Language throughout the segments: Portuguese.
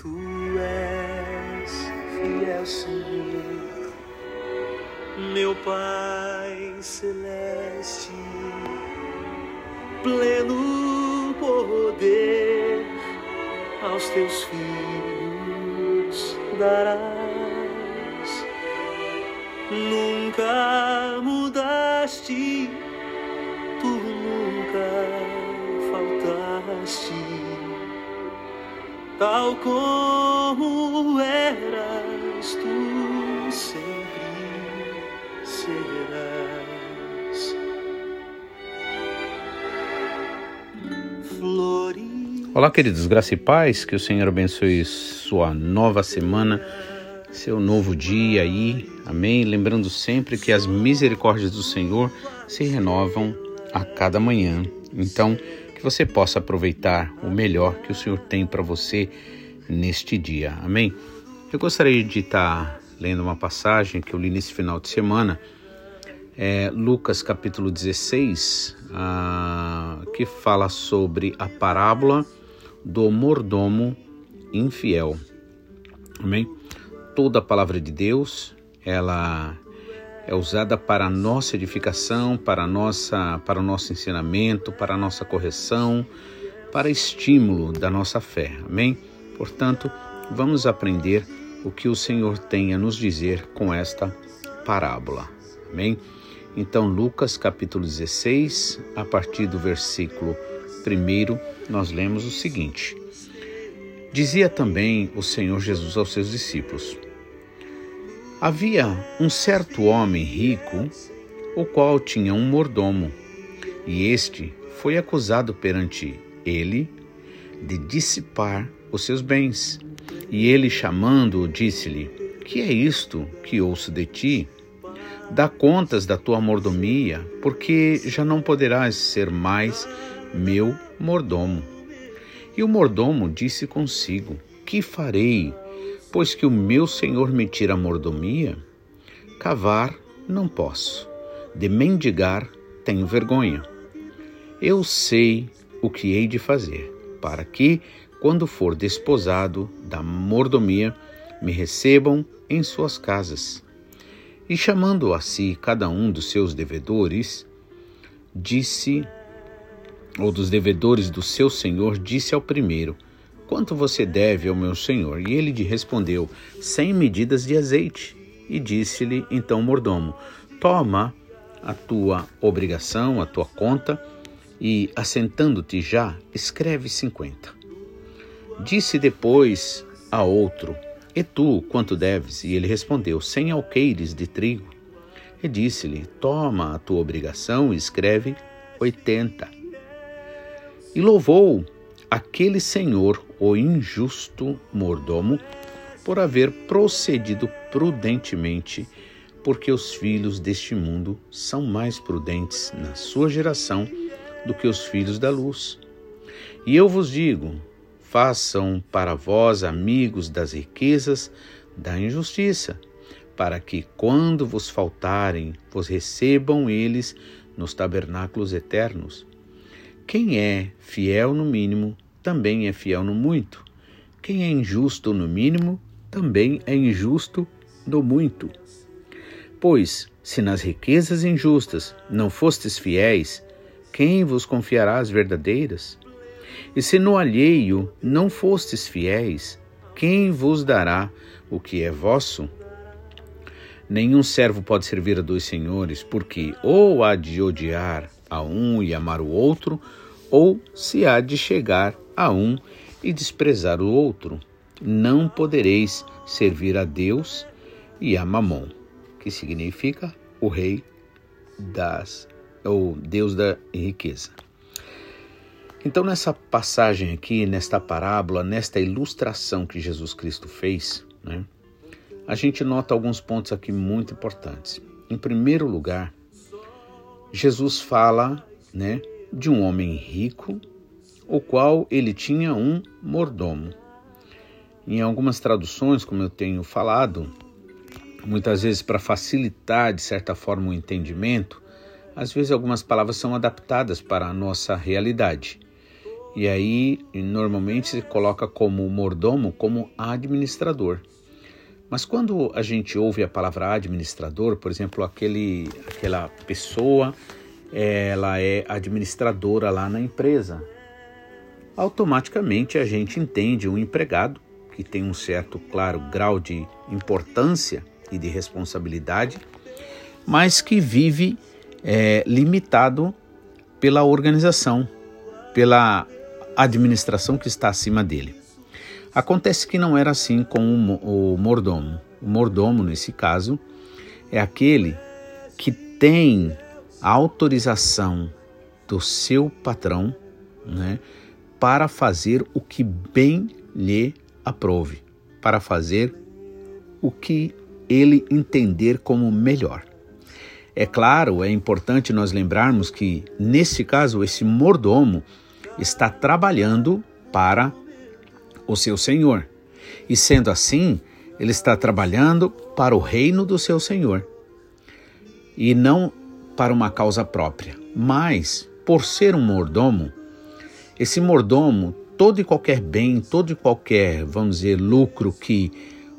Tu és fiel, Senhor, meu Pai celeste, pleno poder aos teus filhos darás. Nunca mudaste, tal como eras, tu sempre serás. Olá, queridos, graça e paz, que o Senhor abençoe sua nova semana, seu novo dia aí, amém? Lembrando sempre que as misericórdias do Senhor se renovam a cada manhã, então que você possa aproveitar o melhor que o Senhor tem para você neste dia, amém? Eu gostaria de estar lendo uma passagem que eu li nesse final de semana, é Lucas capítulo 16, ah, que fala sobre a parábola do mordomo infiel. Amém? Toda a palavra de Deus, ela é usada para a nossa edificação, para nossa, para o nosso ensinamento, para a nossa correção, para estímulo da nossa fé. Amém? Portanto, vamos aprender o que o Senhor tem a nos dizer com esta parábola. Amém? Então, Lucas capítulo 16, a partir do versículo 1, nós lemos o seguinte: Dizia também o Senhor Jesus aos seus discípulos: Havia um certo homem rico, o qual tinha um mordomo, e este foi acusado perante ele de dissipar os seus bens. E ele, chamando-o, disse-lhe: Que é isto que ouço de ti? Dá contas da tua mordomia, porque já não poderás ser mais meu mordomo. E o mordomo disse consigo: Que farei, pois que o meu senhor me tira a mordomia? Cavar não posso, de mendigar tenho vergonha. Eu sei o que hei de fazer, para que, quando for desposado da mordomia, me recebam em suas casas. E chamando a si cada um dos seus devedores, disse ou dos devedores do seu senhor, disse ao primeiro: Quanto você deve ao meu senhor? E ele lhe respondeu: Cem medidas de azeite. E disse-lhe então o mordomo: Toma a tua obrigação, a tua conta, e, assentando-te já, escreve cinquenta. Disse depois a outro: E tu, quanto deves? E ele respondeu: Cem alqueires de trigo. E disse-lhe: Toma a tua obrigação e escreve oitenta. E louvou aquele senhor, o injusto mordomo, por haver procedido prudentemente, porque os filhos deste mundo são mais prudentes na sua geração do que os filhos da luz. E eu vos digo: façam para vós amigos das riquezas da injustiça, para que, quando vos faltarem, vos recebam eles nos tabernáculos eternos. Quem é fiel no mínimo, também é fiel no muito. Quem é injusto no mínimo, também é injusto no muito. Pois, se nas riquezas injustas não fostes fiéis, quem vos confiará as verdadeiras? E se no alheio não fostes fiéis, quem vos dará o que é vosso? Nenhum servo pode servir a dois senhores, porque ou há de odiar a um e amar o outro, ou se há de chegar a um e desprezar o outro. Não podereis servir a Deus e a Mamon, que significa o rei das ou Deus da riqueza. Então, nessa passagem aqui, nesta parábola, nesta ilustração que Jesus Cristo fez, né, a gente nota alguns pontos aqui muito importantes. Em primeiro lugar, Jesus fala né, de um homem rico, o qual ele tinha um mordomo. Em algumas traduções, como eu tenho falado, muitas vezes para facilitar de certa forma o entendimento, às vezes algumas palavras são adaptadas para a nossa realidade. E aí, normalmente se coloca como mordomo, como administrador. Mas quando a gente ouve a palavra administrador, por exemplo, aquele, aquela pessoa, ela é administradora lá na empresa, automaticamente a gente entende um empregado que tem um certo, claro, grau de importância e de responsabilidade, mas que vive é, limitado pela organização, pela administração que está acima dele. Acontece que não era assim com o mordomo. O mordomo, nesse caso, é aquele que tem a autorização do seu patrão né, para fazer o que bem lhe aprove, para fazer o que ele entender como melhor. É claro, é importante nós lembrarmos que, nesse caso, esse mordomo está trabalhando para o seu senhor. E sendo assim, ele está trabalhando para o reino do seu senhor e não para uma causa própria. Mas, por ser um mordomo, esse mordomo, todo e qualquer bem, todo e qualquer, vamos dizer, lucro que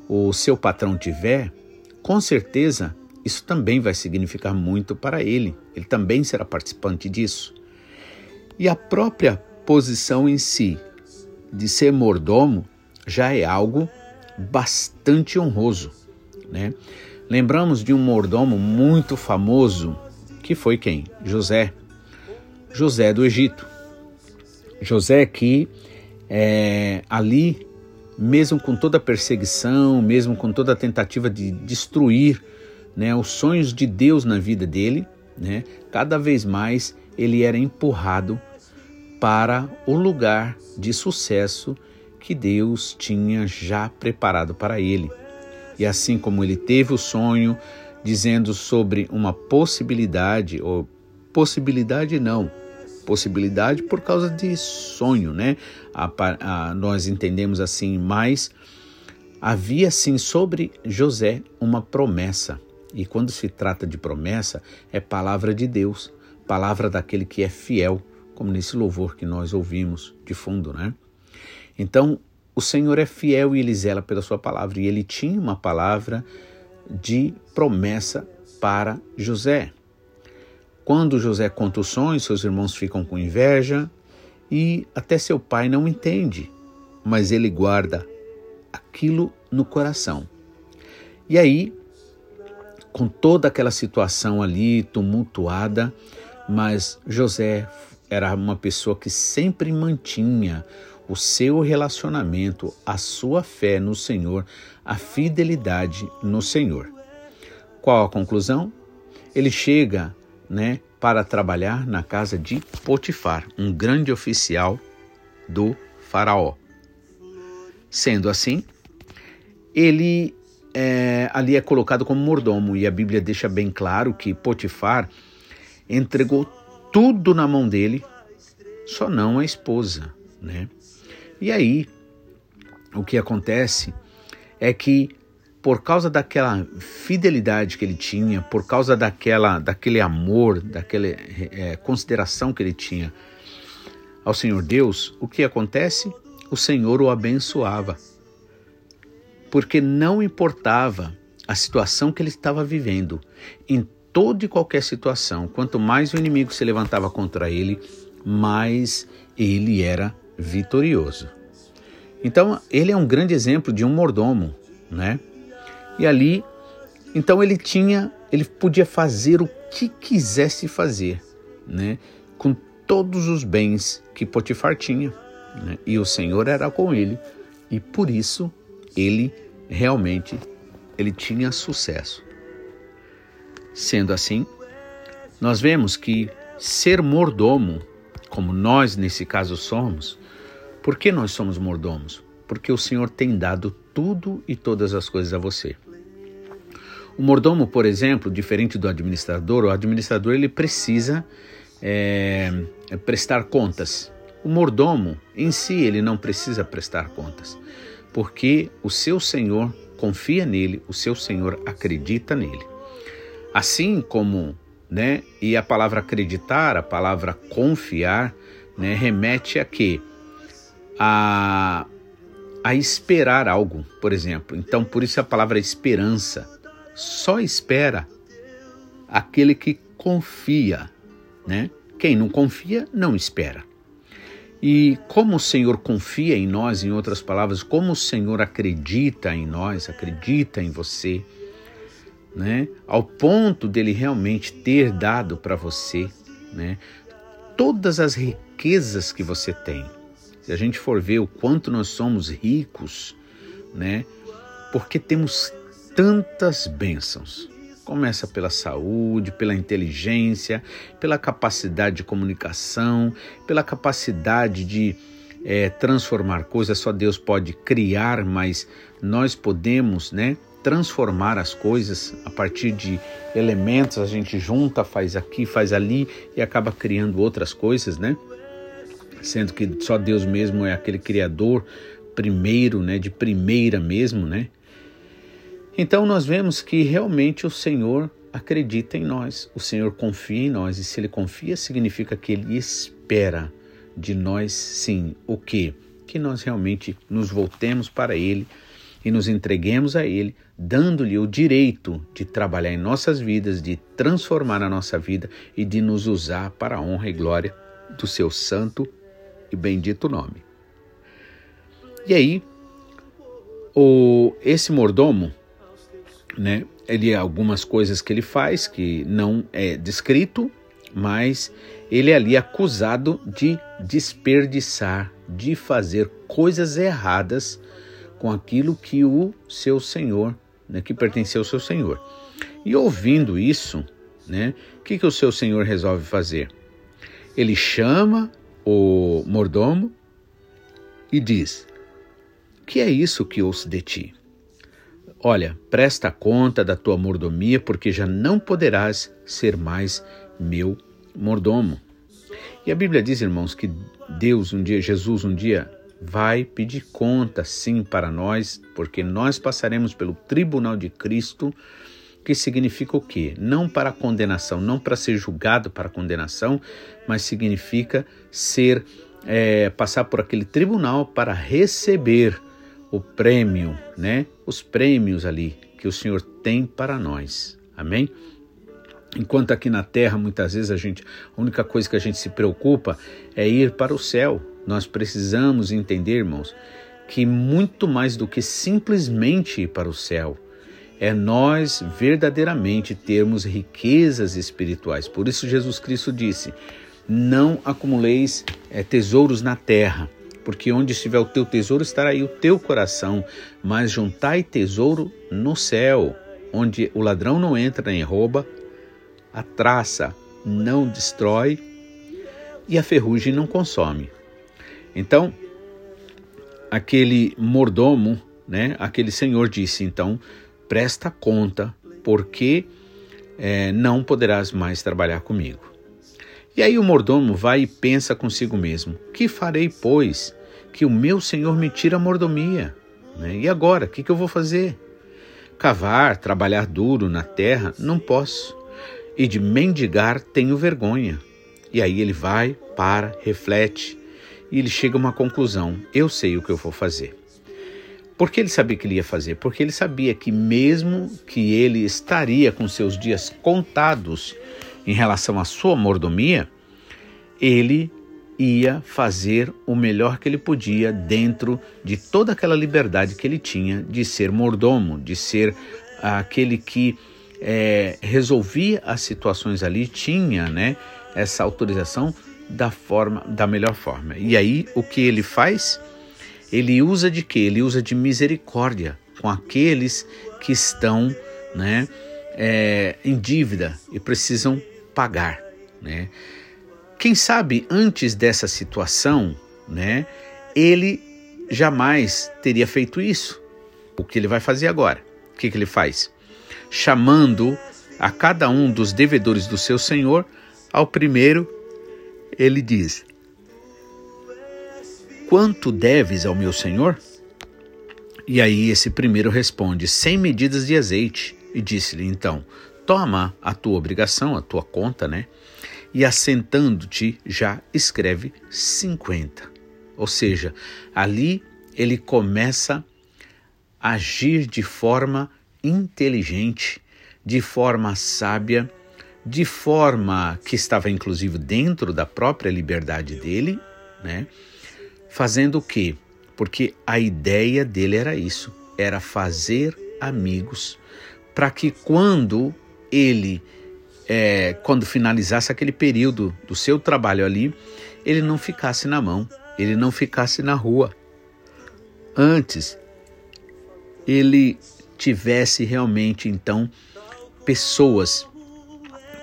o seu patrão tiver, com certeza isso também vai significar muito para ele. Ele também será participante disso. E a própria posição em si de ser mordomo já é algo bastante honroso, né? Lembramos de um mordomo muito famoso que foi quem? José. José do Egito. José que é, ali, mesmo com toda a perseguição, mesmo com toda a tentativa de destruir né, os sonhos de Deus na vida dele, né, cada vez mais ele era empurrado para o lugar de sucesso que Deus tinha já preparado para ele. E assim como ele teve o sonho dizendo sobre uma possibilidade, ou possibilidade não, possibilidade por causa de sonho, né? A, a, nós entendemos assim, mas havia sim sobre José uma promessa. E quando se trata de promessa, é palavra de Deus, palavra daquele que é fiel como nesse louvor que nós ouvimos de fundo, né? Então, o Senhor é fiel e ele zela pela sua palavra, e ele tinha uma palavra de promessa para José. Quando José conta o sonho, seus irmãos ficam com inveja e até seu pai não entende, mas ele guarda aquilo no coração. E aí, com toda aquela situação ali tumultuada, mas José era uma pessoa que sempre mantinha o seu relacionamento, a sua fé no Senhor, a fidelidade no Senhor. Qual a conclusão? Ele chega, né, para trabalhar na casa de Potifar, um grande oficial do faraó. Sendo assim, ele é, ali é colocado como mordomo e a Bíblia deixa bem claro que Potifar entregou tudo na mão dele, só não a esposa, né? E aí, o que acontece é que por causa daquela fidelidade que ele tinha, por causa daquela, daquele amor, daquela é, consideração que ele tinha ao Senhor Deus, o que acontece? O Senhor o abençoava. Porque não importava a situação que ele estava vivendo, em toda e qualquer situação, quanto mais o inimigo se levantava contra ele, mais ele era vitorioso. Então, ele é um grande exemplo de um mordomo, né? E ali, então ele tinha, ele podia fazer o que quisesse fazer, né? Com todos os bens que Potifar tinha, né? E o Senhor era com ele, e por isso ele realmente ele tinha sucesso. Sendo assim, nós vemos que ser mordomo, como nós nesse caso somos, por que nós somos mordomos? Porque o Senhor tem dado tudo e todas as coisas a você. O mordomo, por exemplo, diferente do administrador, o administrador ele precisa é, prestar contas. O mordomo em si ele não precisa prestar contas, porque o seu Senhor confia nele, o seu Senhor acredita nele. Assim como, né? E a palavra acreditar, a palavra confiar, né, remete a quê? A, a esperar algo, por exemplo. Então, por isso a palavra esperança. Só espera aquele que confia, né? Quem não confia, não espera. E como o Senhor confia em nós, em outras palavras, como o Senhor acredita em nós, acredita em você, né? Ao ponto dele realmente ter dado para você, né? Todas as riquezas que você tem. Se a gente for ver o quanto nós somos ricos, né? Porque temos tantas bênçãos. Começa pela saúde, pela inteligência, pela capacidade de comunicação, pela capacidade de é, transformar coisas. Só Deus pode criar, mas nós podemos, né? Transformar as coisas a partir de elementos, a gente junta, faz aqui, faz ali e acaba criando outras coisas, né? Sendo que só Deus mesmo é aquele criador primeiro, né? De primeira mesmo, né? Então nós vemos que realmente o Senhor acredita em nós, o Senhor confia em nós, e se Ele confia, significa que Ele espera de nós, sim, o que? Que nós realmente nos voltemos para Ele e nos entreguemos a Ele, dando-lhe o direito de trabalhar em nossas vidas, de transformar a nossa vida e de nos usar para a honra e glória do Seu santo e bendito nome. E aí, o, esse mordomo, né? Ele algumas coisas que ele faz que não é descrito, mas ele é ali acusado de desperdiçar, de fazer coisas erradas com aquilo que o seu senhor, né, que pertenceu ao seu senhor. E ouvindo isso, né, o que, que o seu senhor resolve fazer? Ele chama o mordomo e diz: Que é isso que ouço de ti? Olha, presta conta da tua mordomia, porque já não poderás ser mais meu mordomo. E a Bíblia diz, irmãos, que Deus um dia, Jesus um dia, vai pedir conta sim para nós, porque nós passaremos pelo tribunal de Cristo, que significa o quê? Não para condenação, não para ser julgado para condenação, mas significa ser, é, passar por aquele tribunal para receber o prêmio, né? Os prêmios ali que o Senhor tem para nós. Amém? Enquanto aqui na terra, muitas vezes a gente, a única coisa que a gente se preocupa é ir para o céu. Nós precisamos entender, irmãos, que muito mais do que simplesmente ir para o céu, é nós verdadeiramente termos riquezas espirituais. Por isso Jesus Cristo disse: Não acumuleis é, tesouros na terra, porque onde estiver o teu tesouro estará aí o teu coração, mas juntai tesouro no céu, onde o ladrão não entra nem rouba, a traça não destrói e a ferrugem não consome. Então, aquele mordomo, né, aquele senhor disse, então, presta conta, porque é, não poderás mais trabalhar comigo. E aí o mordomo vai e pensa consigo mesmo: Que farei, pois, que o meu senhor me tira a mordomia? Né? E agora, o que, que eu vou fazer? Cavar, trabalhar duro na terra, não posso. E de mendigar tenho vergonha. E aí ele vai, para, reflete e ele chega a uma conclusão: eu sei o que eu vou fazer. Por que ele sabia que ele ia fazer? Porque ele sabia que, mesmo que ele estaria com seus dias contados, em relação à sua mordomia, ele ia fazer o melhor que ele podia dentro de toda aquela liberdade que ele tinha de ser mordomo, de ser aquele que é, resolvia as situações ali, tinha né, essa autorização da forma, da melhor forma. E aí o que ele faz? Ele usa de quê? Ele usa de misericórdia com aqueles que estão né, é, em dívida e precisam pagar, né? Quem sabe antes dessa situação, né, ele jamais teria feito isso. O que ele vai fazer agora? O que, que ele faz? Chamando a cada um dos devedores do seu senhor, ao primeiro ele diz: Quanto deves ao meu senhor? E aí esse primeiro responde: Cem medidas de azeite. E disse-lhe então: toma a tua obrigação, a tua conta, né? e assentando-te já escreve 50. Ou seja, ali ele começa a agir de forma inteligente, de forma sábia, de forma que estava inclusive dentro da própria liberdade dele, né? Fazendo o quê? Porque a ideia dele era isso, era fazer amigos, para que quando ele é, quando finalizasse aquele período do seu trabalho ali, ele não ficasse na mão, ele não ficasse na rua. Antes, ele tivesse realmente então pessoas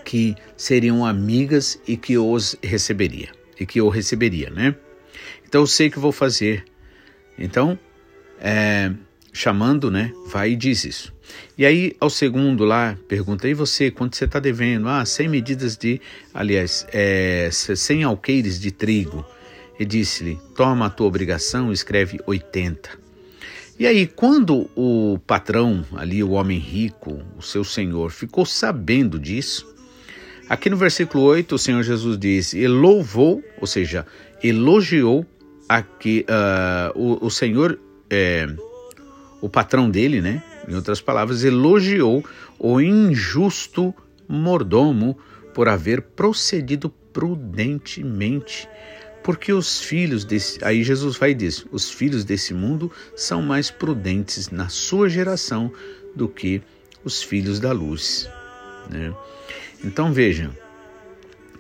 que seriam amigas e que os receberia e que o receberia, né? Então eu sei que vou fazer. Então, é, chamando, né? Vai e diz isso. E aí, ao segundo lá, pergunta: e você, quanto você está devendo? Ah, 100 medidas de, aliás, é, 100 alqueires de trigo. E disse-lhe: toma a tua obrigação, escreve 80. E aí, quando o patrão, ali, o homem rico, o seu senhor, ficou sabendo disso, aqui no versículo 8, o Senhor Jesus diz: e louvou, ou seja, elogiou aqui, uh, o, o Senhor, é, o patrão dele, né? Em outras palavras, elogiou o injusto mordomo por haver procedido prudentemente porque os filhos desse. Aí Jesus vai dizer: os filhos desse mundo são mais prudentes na sua geração do que os filhos da luz. Né? Então vejam,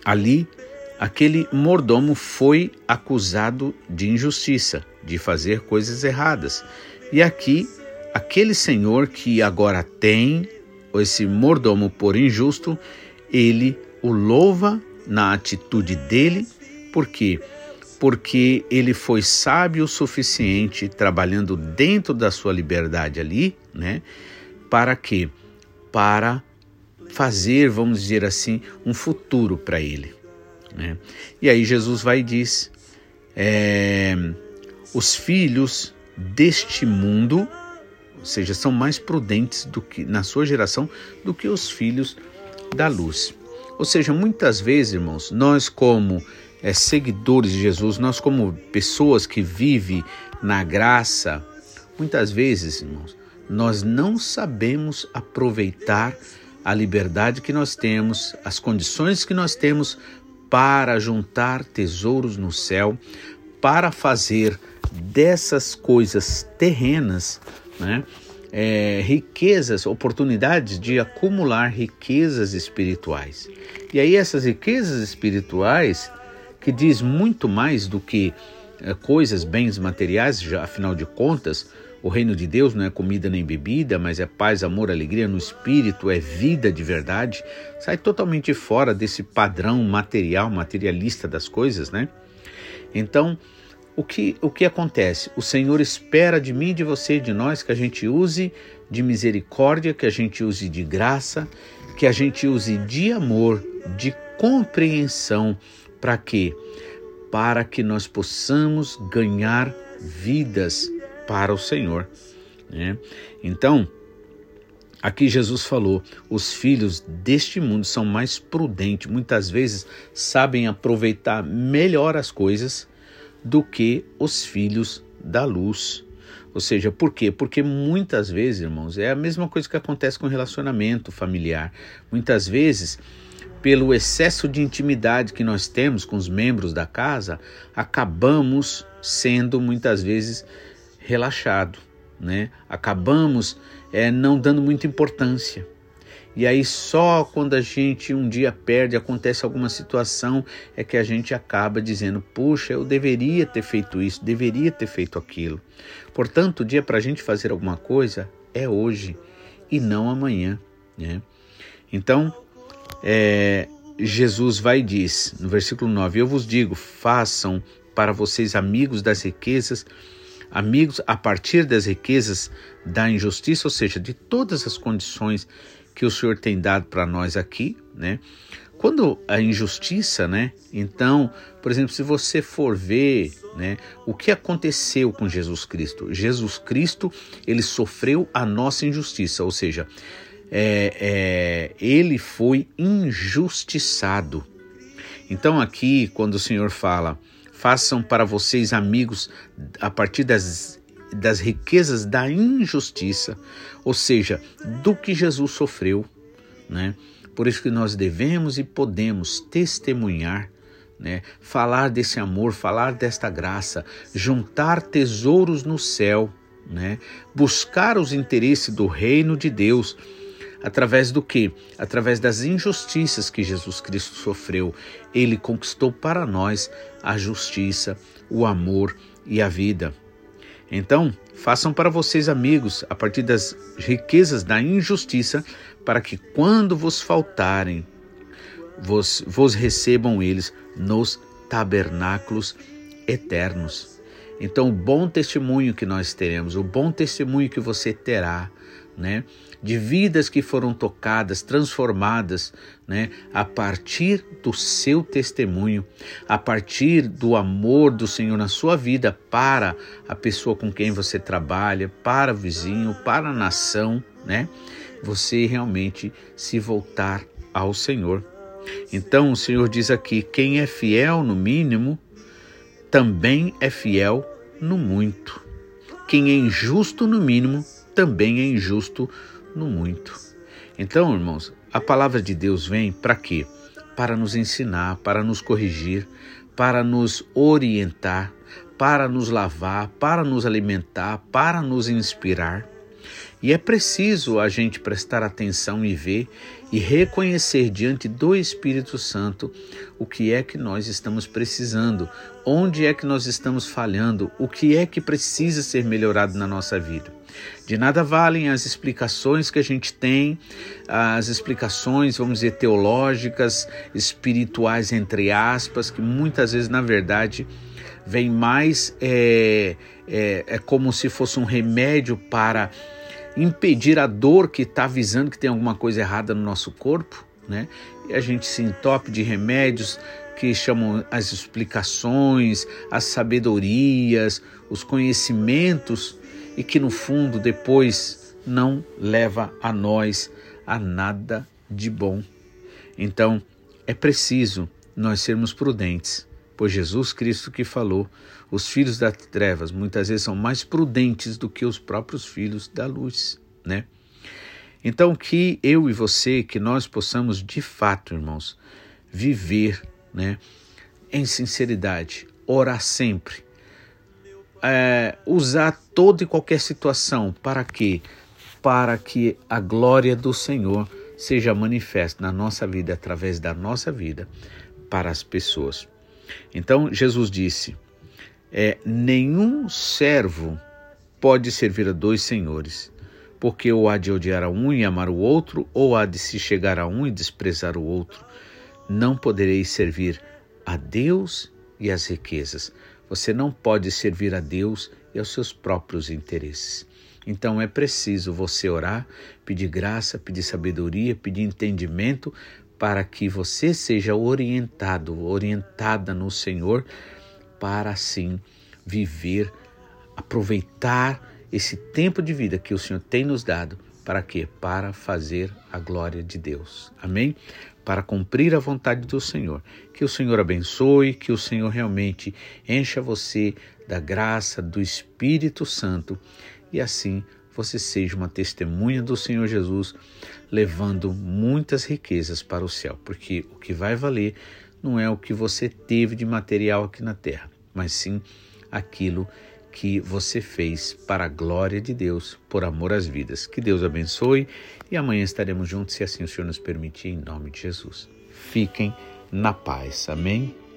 ali aquele mordomo foi acusado de injustiça, de fazer coisas erradas. E aqui, aquele senhor que agora tem esse mordomo por injusto, ele o louva na atitude dele, porque porque ele foi sábio o suficiente, trabalhando dentro da sua liberdade ali, né? Para quê? Para fazer, vamos dizer assim, um futuro para ele. Né? E aí Jesus vai e diz: é, os filhos deste mundo, ou seja, são mais prudentes do que na sua geração do que os filhos da luz. Ou seja, muitas vezes, irmãos, nós como é, seguidores de Jesus, nós como pessoas que vivem na graça, muitas vezes, irmãos, nós não sabemos aproveitar a liberdade que nós temos, as condições que nós temos para juntar tesouros no céu, para fazer dessas coisas terrenas, né, é, riquezas, oportunidades de acumular riquezas espirituais. E aí essas riquezas espirituais que diz muito mais do que é, coisas, bens materiais, já, afinal de contas, o reino de Deus não é comida nem bebida, mas é paz, amor, alegria no espírito, é vida de verdade. Sai totalmente fora desse padrão material, materialista das coisas, né? Então, o que, o que acontece? O Senhor espera de mim, de você e de nós que a gente use de misericórdia, que a gente use de graça, que a gente use de amor, de compreensão, para quê? Para que nós possamos ganhar vidas para o Senhor. Né? Então, aqui Jesus falou: os filhos deste mundo são mais prudentes, muitas vezes sabem aproveitar melhor as coisas do que os filhos da luz. Ou seja, por quê? Porque muitas vezes, irmãos, é a mesma coisa que acontece com o relacionamento familiar. Muitas vezes pelo excesso de intimidade que nós temos com os membros da casa, acabamos sendo muitas vezes relaxado, né? Acabamos é, não dando muita importância. E aí só quando a gente um dia perde, acontece alguma situação, é que a gente acaba dizendo: puxa, eu deveria ter feito isso, deveria ter feito aquilo. Portanto, o dia para a gente fazer alguma coisa é hoje e não amanhã. Né? Então, é, Jesus vai e diz, no versículo 9: Eu vos digo, façam para vocês amigos das riquezas, amigos a partir das riquezas da injustiça, ou seja, de todas as condições que o Senhor tem dado para nós aqui, né? Quando a injustiça, né? Então, por exemplo, se você for ver, né, o que aconteceu com Jesus Cristo? Jesus Cristo, ele sofreu a nossa injustiça, ou seja, é, é, ele foi injustiçado. Então, aqui, quando o Senhor fala, façam para vocês amigos a partir das, das riquezas da injustiça, ou seja, do que Jesus sofreu, né? Por isso que nós devemos e podemos testemunhar né? falar desse amor, falar desta graça, juntar tesouros no céu, né? buscar os interesses do reino de Deus. Através do que? Através das injustiças que Jesus Cristo sofreu. Ele conquistou para nós a justiça, o amor e a vida. Então, façam para vocês amigos a partir das riquezas da injustiça, para que quando vos faltarem, vos, vos recebam eles nos tabernáculos eternos. Então, o bom testemunho que nós teremos, o bom testemunho que você terá, né, de vidas que foram tocadas, transformadas, né, a partir do seu testemunho, a partir do amor do Senhor na sua vida para a pessoa com quem você trabalha, para o vizinho, para a nação, né? Você realmente se voltar ao Senhor. Então o Senhor diz aqui: quem é fiel no mínimo, também é fiel no muito. Quem é injusto no mínimo, também é injusto no muito. Então, irmãos, a palavra de Deus vem para quê? Para nos ensinar, para nos corrigir, para nos orientar, para nos lavar, para nos alimentar, para nos inspirar. E é preciso a gente prestar atenção e ver e reconhecer diante do Espírito Santo o que é que nós estamos precisando, onde é que nós estamos falhando, o que é que precisa ser melhorado na nossa vida. De nada valem as explicações que a gente tem, as explicações, vamos dizer, teológicas, espirituais, entre aspas, que muitas vezes, na verdade, vem mais é, é, é como se fosse um remédio para impedir a dor que está avisando que tem alguma coisa errada no nosso corpo, né? E a gente se entope de remédios que chamam as explicações, as sabedorias, os conhecimentos e que no fundo depois não leva a nós a nada de bom. Então, é preciso nós sermos prudentes Pois Jesus Cristo que falou, os filhos das trevas muitas vezes são mais prudentes do que os próprios filhos da luz, né? Então que eu e você, que nós possamos de fato, irmãos, viver, né, em sinceridade, orar sempre, é, usar toda e qualquer situação para que, para que a glória do Senhor seja manifesta na nossa vida através da nossa vida para as pessoas. Então Jesus disse: é, nenhum servo pode servir a dois senhores, porque ou há de odiar a um e amar o outro, ou há de se chegar a um e desprezar o outro. Não podereis servir a Deus e às riquezas. Você não pode servir a Deus e aos seus próprios interesses. Então é preciso você orar, pedir graça, pedir sabedoria, pedir entendimento para que você seja orientado, orientada no Senhor, para assim viver, aproveitar esse tempo de vida que o Senhor tem nos dado. Para quê? Para fazer a glória de Deus. Amém? Para cumprir a vontade do Senhor. Que o Senhor abençoe, que o Senhor realmente encha você da graça do Espírito Santo e assim você seja uma testemunha do Senhor Jesus, levando muitas riquezas para o céu, porque o que vai valer não é o que você teve de material aqui na terra, mas sim aquilo que você fez para a glória de Deus, por amor às vidas. Que Deus abençoe e amanhã estaremos juntos, se assim o Senhor nos permitir, em nome de Jesus. Fiquem na paz. Amém.